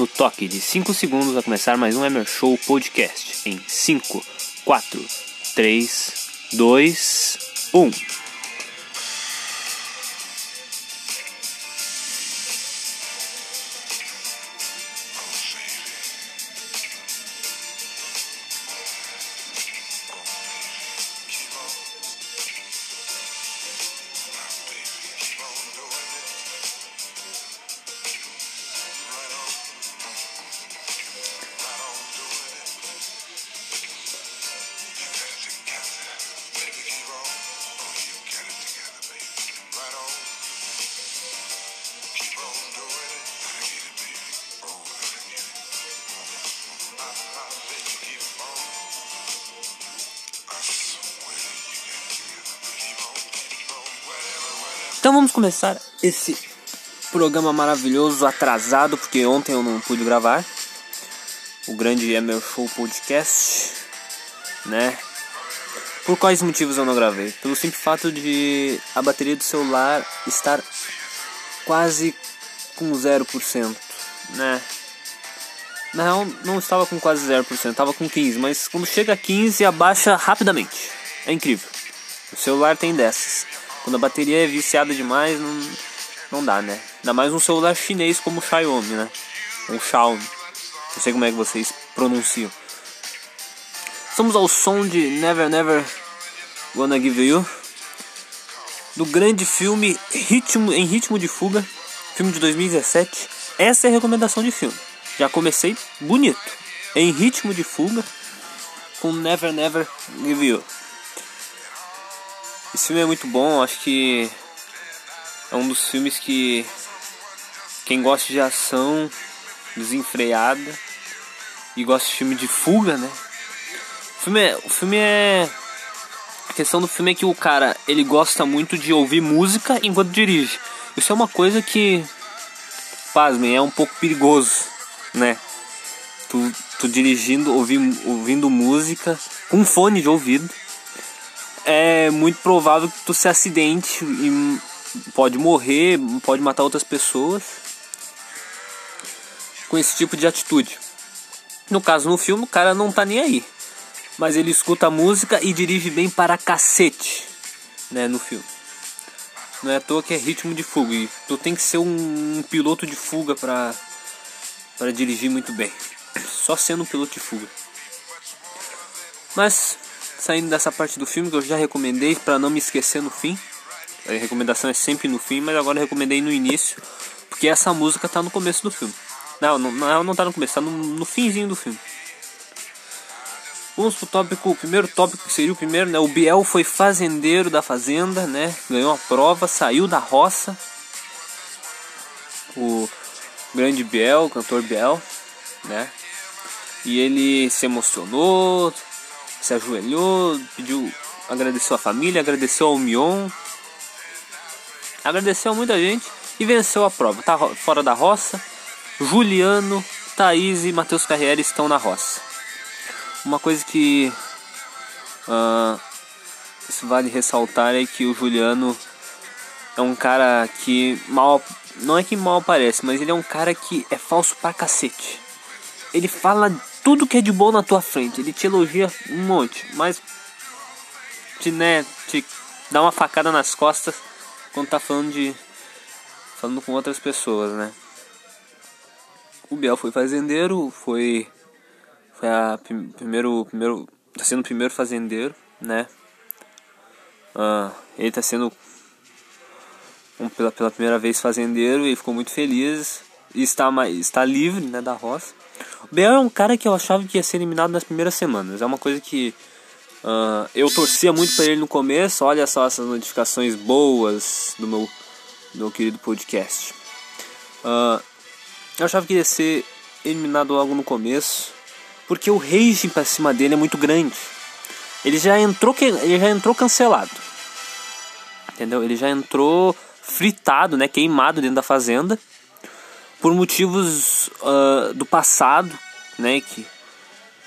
no toque de 5 segundos a começar mais um Emer Show Podcast em 5, 4, 3, 2, 1. Então vamos começar esse programa maravilhoso atrasado, porque ontem eu não pude gravar. O grande Emer Show Podcast, né? Por quais motivos eu não gravei? Pelo simples fato de a bateria do celular estar quase com 0%, né? Na real, não estava com quase 0%, estava com 15%, mas quando chega a 15% abaixa rapidamente. É incrível. O celular tem dessas. Quando a bateria é viciada demais, não, não dá, né? Ainda mais um celular chinês como o Xiaomi, né? Um Xiaomi. Não sei como é que vocês pronunciam. Estamos ao som de Never Never Gonna Give You. Do grande filme Ritmo, em Ritmo de Fuga. Filme de 2017. Essa é a recomendação de filme. Já comecei bonito. Em Ritmo de Fuga. Com Never Never Give You. Esse filme é muito bom, acho que é um dos filmes que quem gosta de ação desenfreada e gosta de filme de fuga, né? O filme é, o filme é a questão do filme é que o cara, ele gosta muito de ouvir música enquanto dirige. Isso é uma coisa que pasmem, é um pouco perigoso, né? Tu, tu dirigindo, ouvindo, ouvindo música com fone de ouvido é muito provável que tu se acidente e pode morrer, pode matar outras pessoas com esse tipo de atitude. No caso, no filme, o cara não tá nem aí. Mas ele escuta a música e dirige bem para cacete, né, no filme. Não é à toa que é ritmo de fuga. E tu tem que ser um, um piloto de fuga para para dirigir muito bem. Só sendo um piloto de fuga. Mas saindo dessa parte do filme que eu já recomendei para não me esquecer no fim. A recomendação é sempre no fim, mas agora eu recomendei no início, porque essa música tá no começo do filme. Não, não, não, não tá no começo, tá no, no finzinho do filme. Vamos pro tópico, o primeiro tópico que seria o primeiro, né? O Biel foi fazendeiro da fazenda, né? Ganhou a prova, saiu da roça. O grande Biel, o cantor Biel, né? E ele se emocionou, se ajoelhou, pediu, agradeceu a família, agradeceu ao Mion, agradeceu a muita gente e venceu a prova. Tá fora da roça. Juliano, Thaís e Matheus Carriere estão na roça. Uma coisa que uh, vale ressaltar é que o Juliano é um cara que mal. Não é que mal aparece, mas ele é um cara que é falso pra cacete. Ele fala tudo que é de bom na tua frente. Ele te elogia um monte, mas te, né, te dá uma facada nas costas quando tá falando de falando com outras pessoas, né? O Biel foi fazendeiro, foi foi a primeiro primeiro tá sendo o primeiro fazendeiro, né? Ah, ele tá sendo um, pela, pela primeira vez fazendeiro e ficou muito feliz e está mais está livre, né, da roça. O Bell é um cara que eu achava que ia ser eliminado nas primeiras semanas. É uma coisa que uh, eu torcia muito para ele no começo. Olha só essas notificações boas do meu, do meu querido podcast. Uh, eu achava que ia ser eliminado logo no começo, porque o rage para cima dele é muito grande. Ele já entrou ele já entrou cancelado. Entendeu? Ele já entrou fritado, né, queimado dentro da fazenda por motivos uh, do passado, né? Que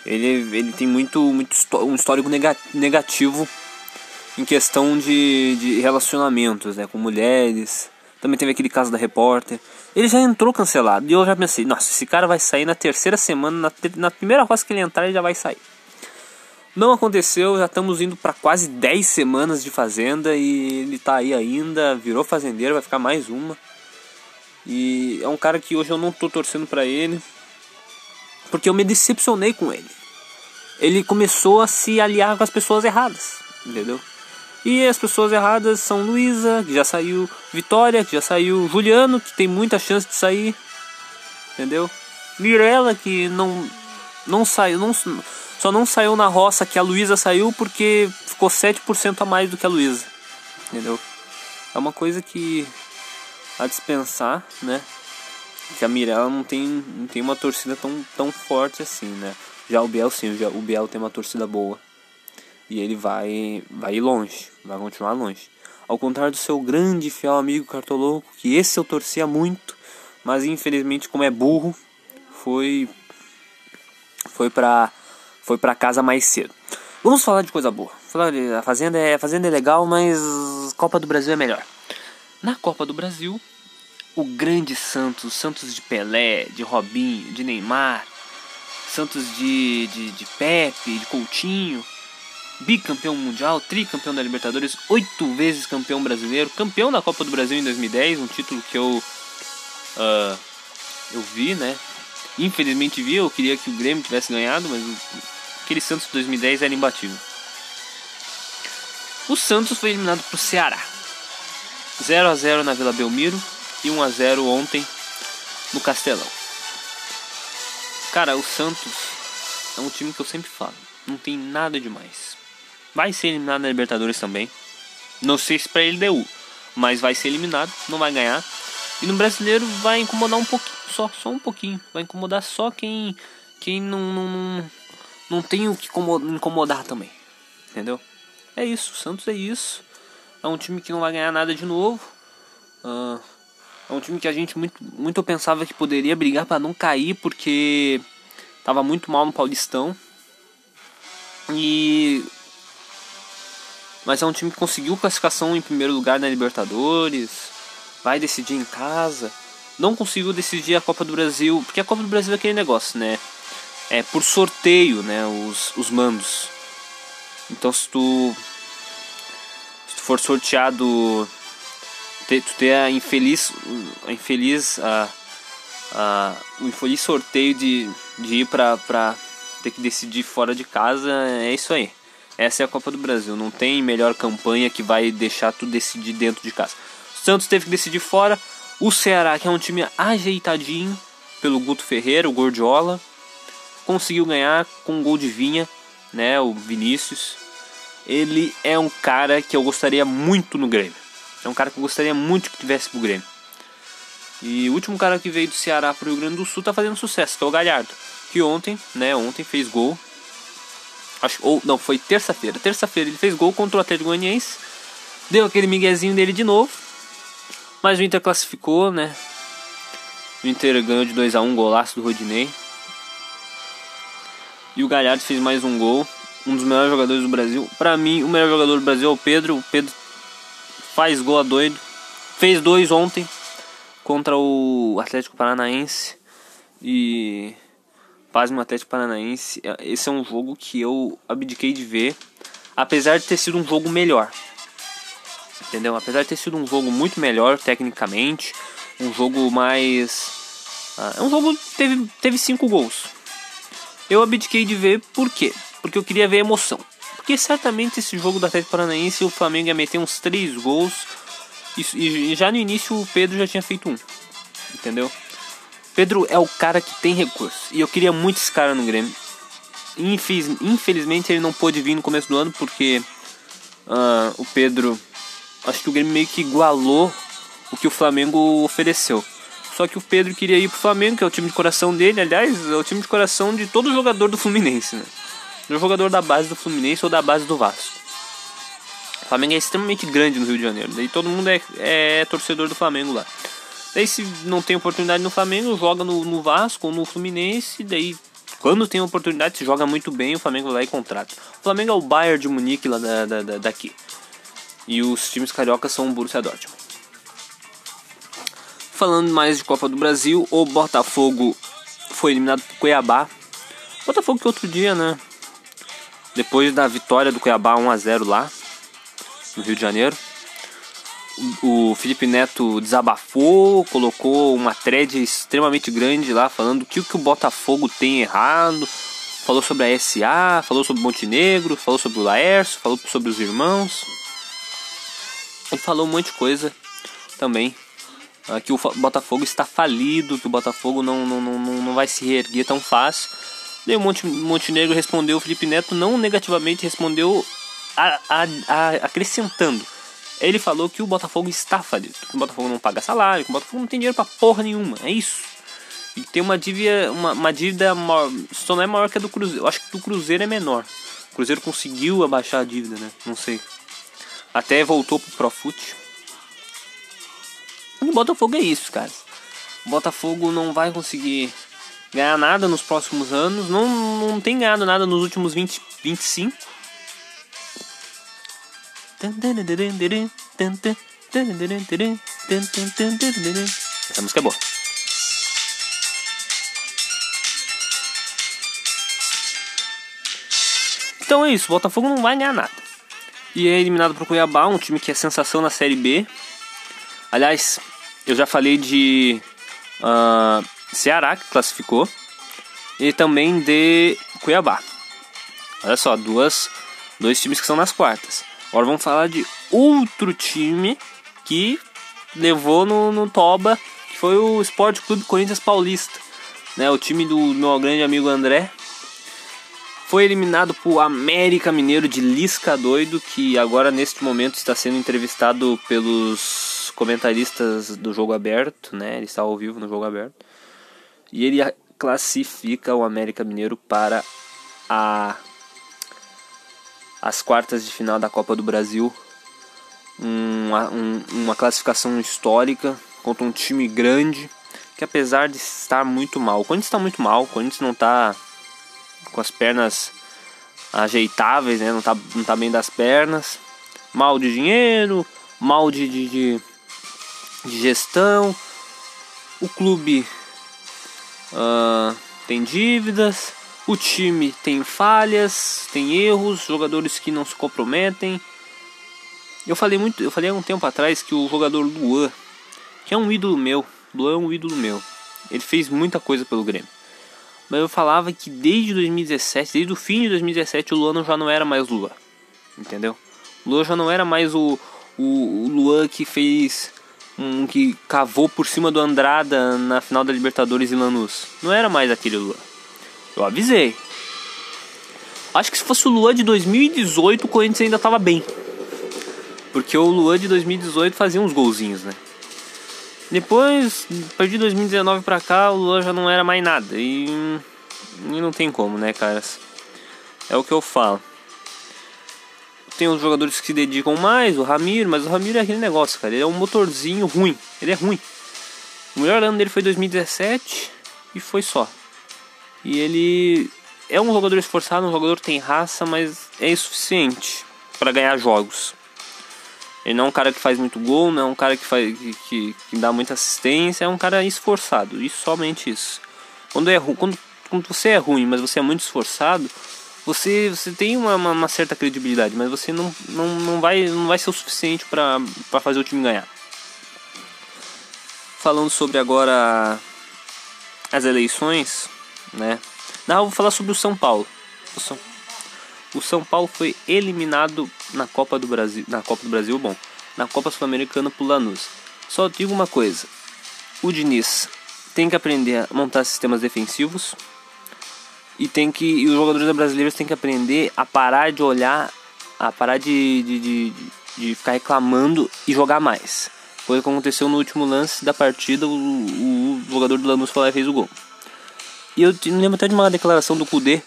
ele, ele tem muito, muito um histórico negativo em questão de, de relacionamentos, né? Com mulheres, Também teve aquele caso da repórter. Ele já entrou cancelado. E eu já pensei, nossa, esse cara vai sair na terceira semana, na, na primeira roça que ele entrar, ele já vai sair. Não aconteceu, já estamos indo para quase 10 semanas de fazenda e ele tá aí ainda, virou fazendeiro, vai ficar mais uma. E é um cara que hoje eu não tô torcendo para ele, porque eu me decepcionei com ele. Ele começou a se aliar com as pessoas erradas, entendeu? E as pessoas erradas são Luísa, que já saiu, Vitória, que já saiu, Juliano, que tem muita chance de sair, entendeu? Mirella, que não não saiu, não só não saiu na roça que a Luísa saiu porque ficou 7% a mais do que a Luísa. Entendeu? É uma coisa que a dispensar, né? Que a Mirella não tem, não tem uma torcida tão, tão forte assim, né? Já o Biel sim, já, o Biel tem uma torcida boa. E ele vai, vai ir longe, vai continuar longe. Ao contrário do seu grande fiel amigo Cartoloco, que esse eu torcia muito, mas infelizmente como é burro, foi foi para foi para casa mais cedo. Vamos falar de coisa boa. Falar a fazenda é a fazenda é legal, mas Copa do Brasil é melhor. Na Copa do Brasil, o grande Santos, Santos de Pelé, de Robinho, de Neymar, Santos de, de, de Pepe, de Coutinho, bicampeão mundial, tricampeão da Libertadores, oito vezes campeão brasileiro, campeão da Copa do Brasil em 2010, um título que eu uh, eu vi, né? Infelizmente vi, eu queria que o Grêmio tivesse ganhado, mas aquele Santos de 2010 era imbatível. O Santos foi eliminado para o Ceará. 0 a 0 na Vila Belmiro e 1 a 0 ontem no Castelão. Cara, o Santos é um time que eu sempre falo, não tem nada demais. Vai ser eliminado na Libertadores também. Não sei se para ele deu, mas vai ser eliminado, não vai ganhar. E no brasileiro vai incomodar um pouquinho, só, só um pouquinho. Vai incomodar só quem quem não, não, não tem o que incomodar também. Entendeu? É isso, o Santos é isso. É um time que não vai ganhar nada de novo. Uh, é um time que a gente muito, muito pensava que poderia brigar para não cair porque tava muito mal no Paulistão. E mas é um time que conseguiu classificação em primeiro lugar na Libertadores, vai decidir em casa. Não conseguiu decidir a Copa do Brasil, porque a Copa do Brasil é aquele negócio, né? é por sorteio, né, os, os mandos. Então se tu for sorteado ter, tu ter a infeliz a infeliz a, a o infeliz sorteio de, de ir para para ter que decidir fora de casa, é isso aí. Essa é a Copa do Brasil, não tem melhor campanha que vai deixar tu decidir dentro de casa. O Santos teve que decidir fora, o Ceará, que é um time ajeitadinho pelo Guto Ferreira, o Gordiola, conseguiu ganhar com um gol de Vinha, né, o Vinícius. Ele é um cara que eu gostaria muito no Grêmio. É um cara que eu gostaria muito que tivesse pro Grêmio. E o último cara que veio do Ceará pro Rio Grande do Sul tá fazendo sucesso, que é o Galhardo. Que ontem, né, ontem fez gol. Acho, ou não, foi terça-feira. Terça-feira ele fez gol contra o Atlético Goianiense. Deu aquele miguezinho dele de novo. Mas o Inter classificou, né? O Inter ganhou de 2 a 1 golaço do Rodinei. E o Galhardo fez mais um gol. Um dos melhores jogadores do Brasil. Para mim, o melhor jogador do Brasil é o Pedro. O Pedro faz gol a doido. Fez dois ontem contra o Atlético Paranaense. E faz um Atlético Paranaense. Esse é um jogo que eu abdiquei de ver. Apesar de ter sido um jogo melhor. Entendeu? Apesar de ter sido um jogo muito melhor tecnicamente. Um jogo mais. Ah, é um jogo que teve, teve cinco gols. Eu abdiquei de ver por quê? Porque eu queria ver emoção. Porque certamente esse jogo do Atlético Paranaense o Flamengo ia meter uns 3 gols. E, e já no início o Pedro já tinha feito um. Entendeu? Pedro é o cara que tem recurso. E eu queria muito esse cara no Grêmio. Infeliz, infelizmente ele não pôde vir no começo do ano porque uh, o Pedro. Acho que o Grêmio meio que igualou o que o Flamengo ofereceu. Só que o Pedro queria ir pro Flamengo, que é o time de coração dele. Aliás, é o time de coração de todo jogador do Fluminense, né? Do jogador da base do Fluminense ou da base do Vasco. O Flamengo é extremamente grande no Rio de Janeiro. Daí todo mundo é, é torcedor do Flamengo lá. Daí se não tem oportunidade no Flamengo, joga no, no Vasco ou no Fluminense. Daí quando tem oportunidade, se joga muito bem, o Flamengo vai lá e contrata. O Flamengo é o Bayern de Munique lá da, da, da, daqui. E os times cariocas são o Borussia Dortmund. falando mais de Copa do Brasil, o Botafogo foi eliminado por Cuiabá. Botafogo que outro dia, né? Depois da vitória do Cuiabá 1 a 0 lá no Rio de Janeiro, o Felipe Neto desabafou, colocou uma thread extremamente grande lá falando o que, o Botafogo tem errado, falou sobre a SA, falou sobre Montenegro, falou sobre o Laércio, falou sobre os irmãos. E falou um monte de coisa também. Uh, que o Botafogo está falido, que o Botafogo não, não, não, não vai se reerguer tão fácil. Daí o Monte, Montenegro respondeu, o Felipe Neto não negativamente respondeu a, a, a, acrescentando. Ele falou que o Botafogo está falido, que o Botafogo não paga salário, que o Botafogo não tem dinheiro pra porra nenhuma. É isso. E tem uma dívida, uma, uma dívida maior, só não é maior que a do Cruzeiro. Eu acho que do Cruzeiro é menor. O Cruzeiro conseguiu abaixar a dívida, né? Não sei. Até voltou pro Profut. E o Botafogo é isso, cara. O Botafogo não vai conseguir ganhar nada nos próximos anos. Não, não tem ganhado nada nos últimos 20, 25. Essa música é boa. Então é isso, o Botafogo não vai ganhar nada. E é eliminado pro Cuiabá, um time que é sensação na Série B. Aliás, eu já falei de uh, Ceará, que classificou, e também de Cuiabá. Olha só, duas, dois times que são nas quartas. Agora vamos falar de outro time que levou no, no Toba, que foi o Esporte Clube Corinthians Paulista. Né, o time do meu grande amigo André, foi eliminado por América Mineiro de Lisca Doido, que agora neste momento está sendo entrevistado pelos comentaristas do jogo aberto, né? Ele está ao vivo no jogo aberto. E ele classifica o América Mineiro para a as quartas de final da Copa do Brasil. Uma, um, uma classificação histórica contra um time grande que apesar de estar muito mal, o Corinthians está muito mal, o Corinthians não está com as pernas ajeitáveis, né? Não tá, não tá bem das pernas. Mal de dinheiro, mal de, de, de, de gestão. O clube uh, tem dívidas. O time tem falhas, tem erros, jogadores que não se comprometem. Eu falei muito, eu falei há um tempo atrás que o jogador Luan, que é um ídolo meu, Luan é um ídolo meu. Ele fez muita coisa pelo Grêmio. Mas eu falava que desde 2017, desde o fim de 2017, o Luan já não era mais Luan. Entendeu? O Luan já não era mais o, o, o Luan que fez. Um, que cavou por cima do Andrada na final da Libertadores em Lanús. Não era mais aquele Luan. Eu avisei. Acho que se fosse o Luan de 2018, o Corinthians ainda tava bem. Porque o Luan de 2018 fazia uns golzinhos, né? Depois, a partir de 2019 pra cá, o Lula já não era mais nada. E, e não tem como, né, caras? É o que eu falo. Tem os jogadores que se dedicam mais, o Ramiro, mas o Ramiro é aquele negócio, cara. Ele é um motorzinho ruim. Ele é ruim. O melhor ano dele foi 2017 e foi só. E ele é um jogador esforçado, um jogador que tem raça, mas é insuficiente para ganhar jogos. Ele não é um cara que faz muito gol, não é um cara que, faz, que, que, que dá muita assistência, é um cara esforçado, e somente isso. Quando, é, quando, quando você é ruim, mas você é muito esforçado, você, você tem uma, uma, uma certa credibilidade, mas você não, não, não, vai, não vai ser o suficiente para fazer o time ganhar. Falando sobre agora as eleições, né? Não, eu vou falar sobre o São Paulo. O São, o São Paulo foi eliminado na Copa do Brasil, na Copa do Brasil, bom, na Copa Sul-Americana por Lanús. Só digo uma coisa: o Diniz tem que aprender a montar sistemas defensivos e tem que e os jogadores brasileiros têm que aprender a parar de olhar, a parar de, de, de, de ficar reclamando e jogar mais. Foi o que aconteceu no último lance da partida, o, o jogador do Lanús foi lá e fez o gol. E eu lembro até de uma declaração do Kudê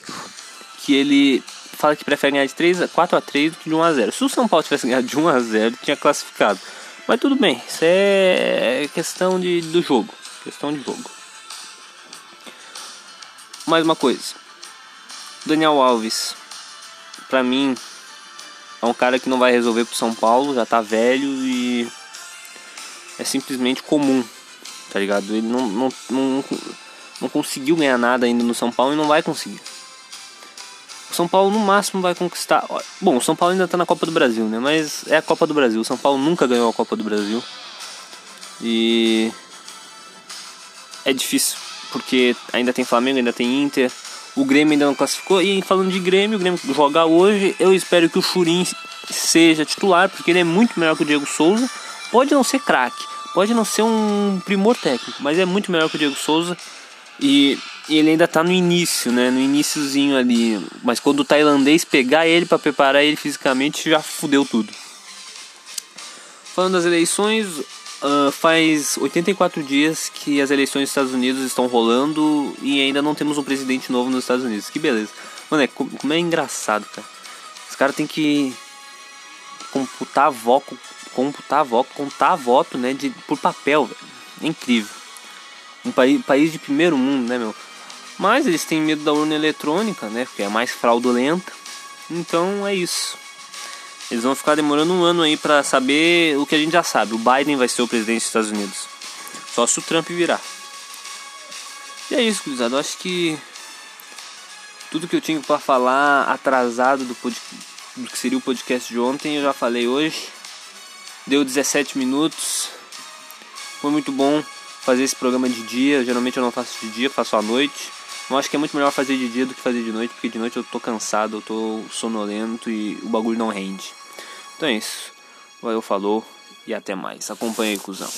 que ele fala que prefere ganhar de 3 a 4 a 3 do que de 1 a 0. Se o São Paulo tivesse ganhado de 1 a 0, tinha classificado. Mas tudo bem, isso é questão de, do jogo, questão de jogo. Mais uma coisa. Daniel Alves, pra mim, é um cara que não vai resolver pro São Paulo, já tá velho e é simplesmente comum, tá ligado? Ele não, não, não, não conseguiu ganhar nada ainda no São Paulo e não vai conseguir. O São Paulo no máximo vai conquistar. Bom, o São Paulo ainda tá na Copa do Brasil, né? Mas é a Copa do Brasil. O São Paulo nunca ganhou a Copa do Brasil. E é difícil, porque ainda tem Flamengo, ainda tem Inter. O Grêmio ainda não classificou. E falando de Grêmio, o Grêmio jogar hoje, eu espero que o Churin seja titular, porque ele é muito melhor que o Diego Souza. Pode não ser craque, pode não ser um primor técnico, mas é muito melhor que o Diego Souza. E, ele ainda tá no início, né? No iníciozinho ali. Mas quando o tailandês pegar ele para preparar ele fisicamente, já fudeu tudo. Falando das eleições, uh, faz 84 dias que as eleições dos Estados Unidos estão rolando e ainda não temos um presidente novo nos Estados Unidos. Que beleza. Mano, é, como é engraçado, cara. Os caras têm que computar voto, computar voto, contar voto, né, de, por papel, velho. É incrível. Um país, país de primeiro mundo, né, meu? Mas eles têm medo da urna eletrônica, né, porque é mais fraudulenta. Então é isso. Eles vão ficar demorando um ano aí para saber o que a gente já sabe. O Biden vai ser o presidente dos Estados Unidos. Só se o Trump virar. E é isso, gurizada. Eu acho que tudo que eu tinha para falar atrasado do, pod... do que seria o podcast de ontem eu já falei hoje. Deu 17 minutos. Foi muito bom fazer esse programa de dia. Geralmente eu não faço de dia, faço à noite. Eu acho que é muito melhor fazer de dia do que fazer de noite, porque de noite eu tô cansado, eu tô sonolento e o bagulho não rende. Então é isso. Valeu, falou e até mais. Acompanhe cuzão.